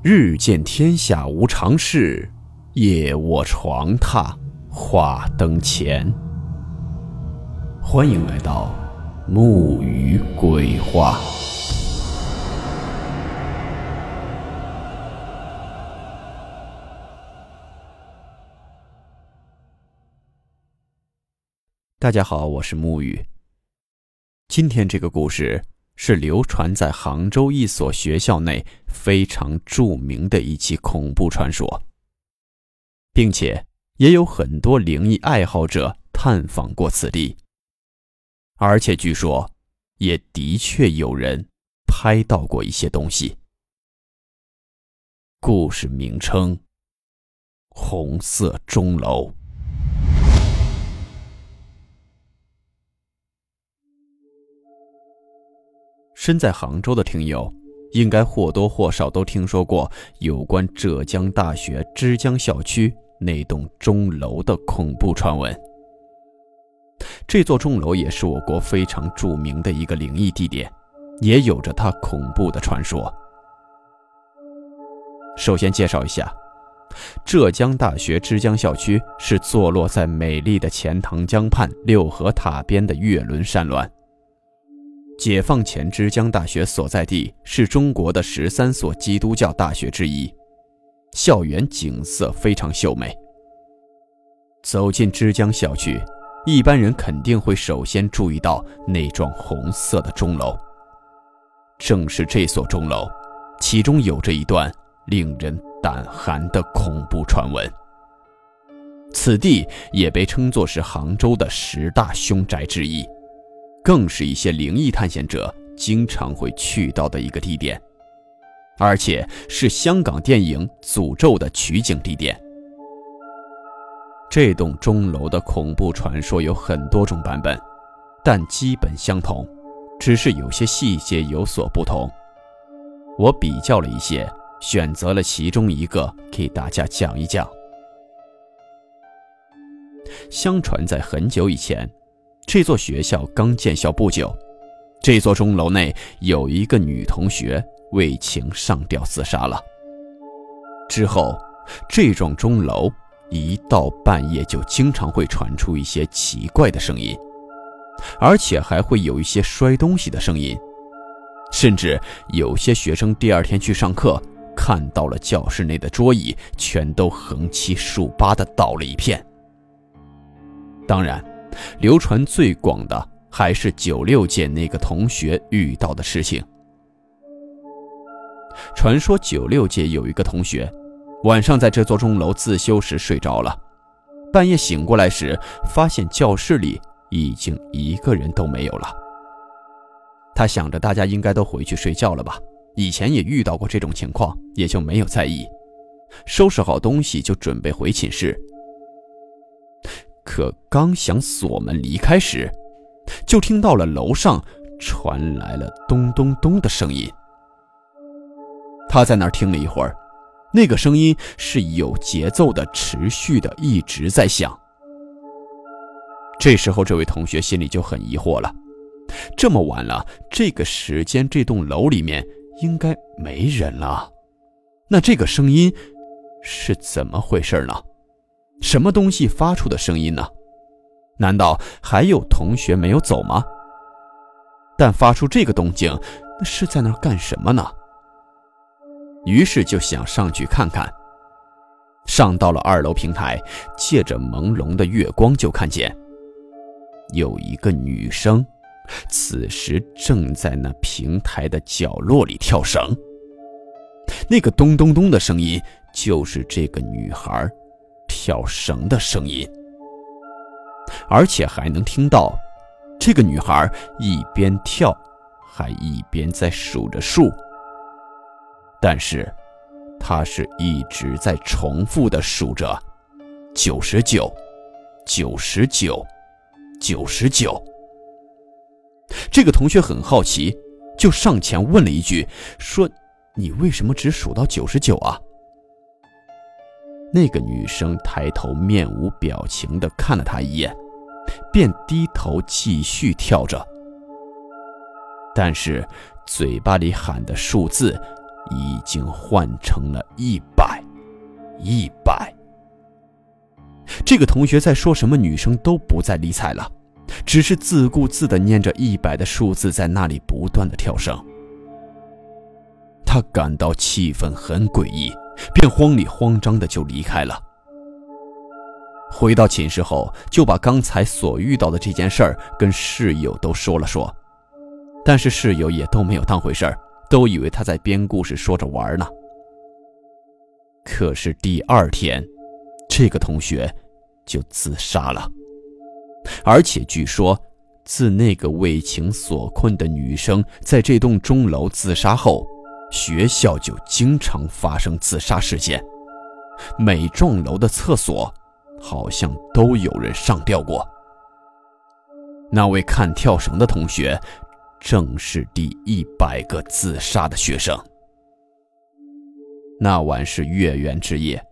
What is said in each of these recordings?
日见天下无常事，夜卧床榻话灯前。欢迎来到木鱼鬼话。大家好，我是木鱼。今天这个故事。是流传在杭州一所学校内非常著名的一起恐怖传说，并且也有很多灵异爱好者探访过此地，而且据说也的确有人拍到过一些东西。故事名称：红色钟楼。身在杭州的听友，应该或多或少都听说过有关浙江大学之江校区那栋钟楼的恐怖传闻。这座钟楼也是我国非常著名的一个灵异地点，也有着它恐怖的传说。首先介绍一下，浙江大学之江校区是坐落在美丽的钱塘江畔六合塔边的月轮山峦。解放前，之江大学所在地是中国的十三所基督教大学之一，校园景色非常秀美。走进之江校区，一般人肯定会首先注意到那幢红色的钟楼。正是这所钟楼，其中有着一段令人胆寒的恐怖传闻。此地也被称作是杭州的十大凶宅之一。更是一些灵异探险者经常会去到的一个地点，而且是香港电影《诅咒》的取景地点。这栋钟楼的恐怖传说有很多种版本，但基本相同，只是有些细节有所不同。我比较了一些，选择了其中一个给大家讲一讲。相传在很久以前。这座学校刚建校不久，这座钟楼内有一个女同学为情上吊自杀了。之后，这幢钟楼一到半夜就经常会传出一些奇怪的声音，而且还会有一些摔东西的声音，甚至有些学生第二天去上课，看到了教室内的桌椅全都横七竖八的倒了一片。当然。流传最广的还是九六届那个同学遇到的事情。传说九六届有一个同学，晚上在这座钟楼自修时睡着了，半夜醒过来时，发现教室里已经一个人都没有了。他想着大家应该都回去睡觉了吧，以前也遇到过这种情况，也就没有在意，收拾好东西就准备回寝室。可刚想锁门离开时，就听到了楼上传来了咚咚咚的声音。他在那儿听了一会儿，那个声音是有节奏的，持续的一直在响。这时候，这位同学心里就很疑惑了：这么晚了，这个时间这栋楼里面应该没人了，那这个声音是怎么回事呢？什么东西发出的声音呢？难道还有同学没有走吗？但发出这个动静，那是在那儿干什么呢？于是就想上去看看。上到了二楼平台，借着朦胧的月光，就看见有一个女生，此时正在那平台的角落里跳绳。那个咚咚咚的声音，就是这个女孩。跳绳的声音，而且还能听到这个女孩一边跳，还一边在数着数。但是，她是一直在重复的数着九十九、九十九、九十九。这个同学很好奇，就上前问了一句：“说你为什么只数到九十九啊？”那个女生抬头，面无表情地看了他一眼，便低头继续跳着。但是，嘴巴里喊的数字已经换成了一百，一百。这个同学在说什么，女生都不再理睬了，只是自顾自地念着一百的数字，在那里不断的跳绳。他感到气氛很诡异，便慌里慌张的就离开了。回到寝室后，就把刚才所遇到的这件事儿跟室友都说了说，但是室友也都没有当回事儿，都以为他在编故事说着玩呢。可是第二天，这个同学就自杀了，而且据说，自那个为情所困的女生在这栋钟楼自杀后，学校就经常发生自杀事件，每幢楼的厕所。好像都有人上吊过。那位看跳绳的同学，正是第一百个自杀的学生。那晚是月圆之夜，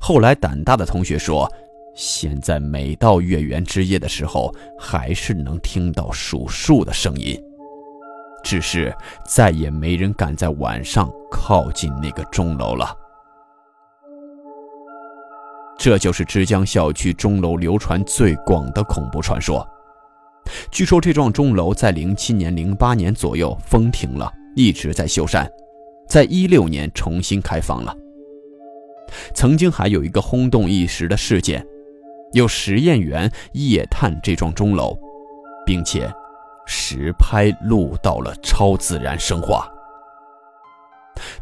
后来胆大的同学说，现在每到月圆之夜的时候，还是能听到数数的声音，只是再也没人敢在晚上靠近那个钟楼了。这就是枝江校区钟楼流传最广的恐怖传说。据说这幢钟楼在零七年、零八年左右封停了，一直在修缮，在一六年重新开放了。曾经还有一个轰动一时的事件，有实验员夜探这幢钟楼，并且实拍录到了超自然生化。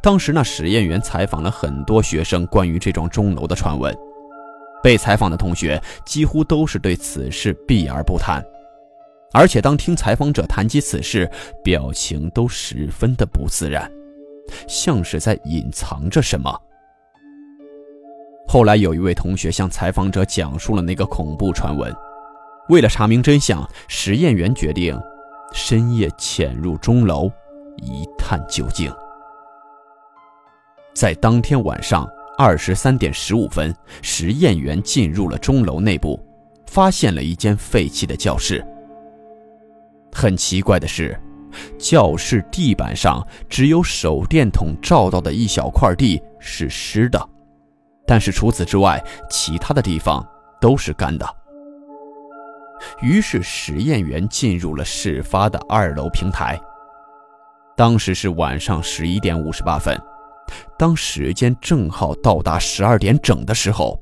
当时那实验员采访了很多学生关于这幢钟楼的传闻。被采访的同学几乎都是对此事避而不谈，而且当听采访者谈及此事，表情都十分的不自然，像是在隐藏着什么。后来有一位同学向采访者讲述了那个恐怖传闻，为了查明真相，实验员决定深夜潜入钟楼一探究竟。在当天晚上。二十三点十五分，实验员进入了钟楼内部，发现了一间废弃的教室。很奇怪的是，教室地板上只有手电筒照到的一小块地是湿的，但是除此之外，其他的地方都是干的。于是，实验员进入了事发的二楼平台。当时是晚上十一点五十八分。当时间正好到达十二点整的时候，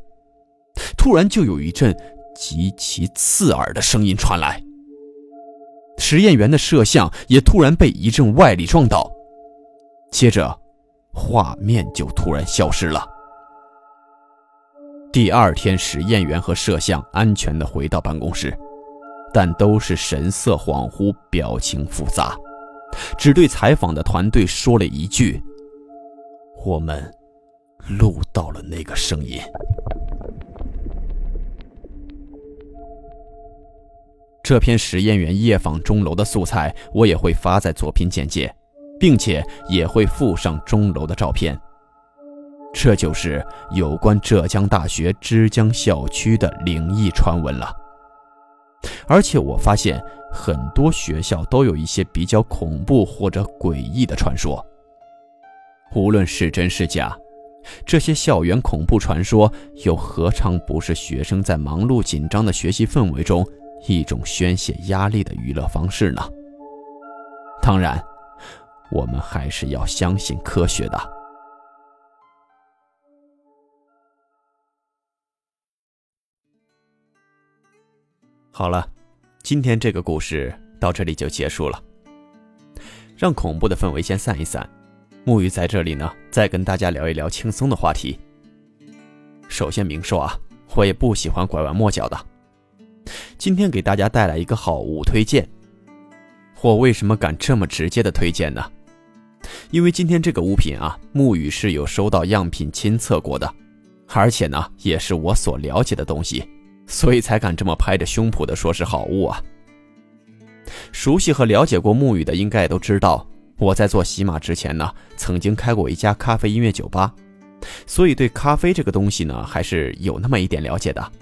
突然就有一阵极其刺耳的声音传来。实验员的摄像也突然被一阵外力撞倒，接着画面就突然消失了。第二天，实验员和摄像安全的回到办公室，但都是神色恍惚，表情复杂，只对采访的团队说了一句。我们录到了那个声音。这篇实验员夜访钟楼的素材，我也会发在作品简介，并且也会附上钟楼的照片。这就是有关浙江大学之江校区的灵异传闻了。而且我发现很多学校都有一些比较恐怖或者诡异的传说。无论是真是假，这些校园恐怖传说又何尝不是学生在忙碌紧张的学习氛围中一种宣泄压力的娱乐方式呢？当然，我们还是要相信科学的。好了，今天这个故事到这里就结束了，让恐怖的氛围先散一散。木鱼在这里呢，再跟大家聊一聊轻松的话题。首先明说啊，我也不喜欢拐弯抹角的。今天给大家带来一个好物推荐。我为什么敢这么直接的推荐呢？因为今天这个物品啊，木鱼是有收到样品亲测过的，而且呢，也是我所了解的东西，所以才敢这么拍着胸脯的说是好物啊。熟悉和了解过木鱼的，应该也都知道。我在做喜马之前呢，曾经开过一家咖啡音乐酒吧，所以对咖啡这个东西呢，还是有那么一点了解的。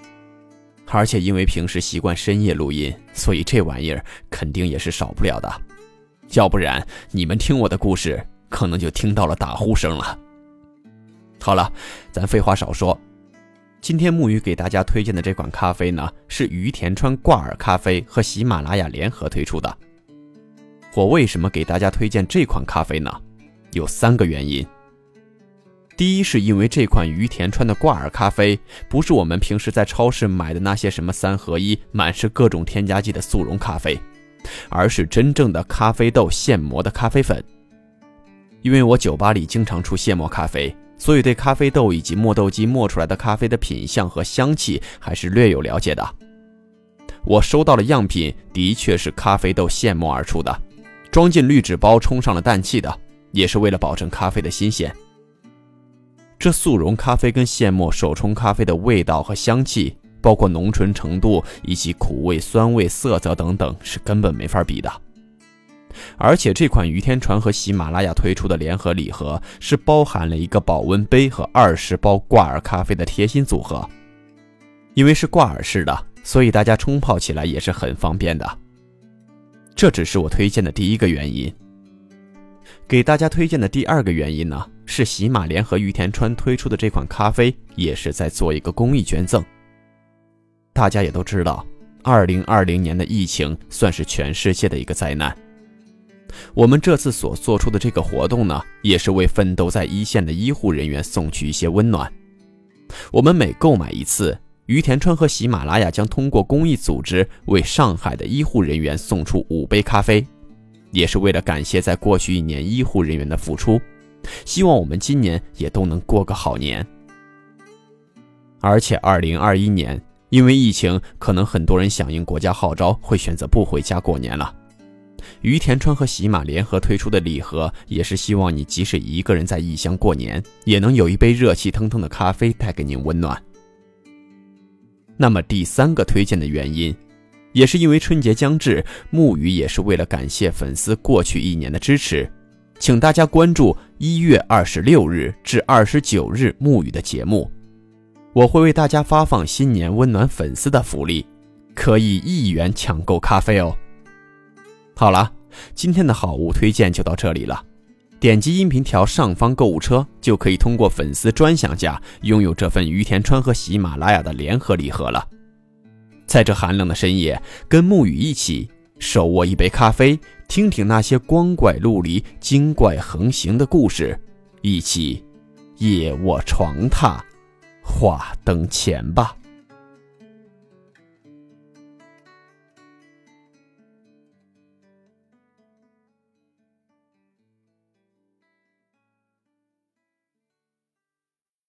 而且因为平时习惯深夜录音，所以这玩意儿肯定也是少不了的。要不然你们听我的故事，可能就听到了打呼声了。好了，咱废话少说，今天木鱼给大家推荐的这款咖啡呢，是于田川挂耳咖啡和喜马拉雅联合推出的。我为什么给大家推荐这款咖啡呢？有三个原因。第一，是因为这款于田川的挂耳咖啡不是我们平时在超市买的那些什么三合一、满是各种添加剂的速溶咖啡，而是真正的咖啡豆现磨的咖啡粉。因为我酒吧里经常出现磨咖啡，所以对咖啡豆以及磨豆机磨出来的咖啡的品相和香气还是略有了解的。我收到的样品的确是咖啡豆现磨而出的，装进滤纸包，充上了氮气的，也是为了保证咖啡的新鲜。这速溶咖啡跟现磨手冲咖啡的味道和香气，包括浓醇程度以及苦味、酸味、色泽等等，是根本没法比的。而且这款于天川和喜马拉雅推出的联合礼盒，是包含了一个保温杯和二十包挂耳咖啡的贴心组合。因为是挂耳式的，所以大家冲泡起来也是很方便的。这只是我推荐的第一个原因。给大家推荐的第二个原因呢？是喜马联合于田川推出的这款咖啡，也是在做一个公益捐赠。大家也都知道，二零二零年的疫情算是全世界的一个灾难。我们这次所做出的这个活动呢，也是为奋斗在一线的医护人员送去一些温暖。我们每购买一次，于田川和喜马拉雅将通过公益组织为上海的医护人员送出五杯咖啡，也是为了感谢在过去一年医护人员的付出。希望我们今年也都能过个好年。而且，二零二一年因为疫情，可能很多人响应国家号召，会选择不回家过年了。于田川和喜马联合推出的礼盒，也是希望你即使一个人在异乡过年，也能有一杯热气腾腾的咖啡带给您温暖。那么，第三个推荐的原因，也是因为春节将至，木鱼也是为了感谢粉丝过去一年的支持。请大家关注一月二十六日至二十九日沐雨的节目，我会为大家发放新年温暖粉丝的福利，可以一元抢购咖啡哦。好了，今天的好物推荐就到这里了，点击音频条上方购物车就可以通过粉丝专享价拥有这份于田川和喜马拉雅的联合礼盒了。在这寒冷的深夜，跟沐雨一起。手握一杯咖啡，听听那些光怪陆离、精怪横行的故事，一起夜卧床榻，话灯前吧。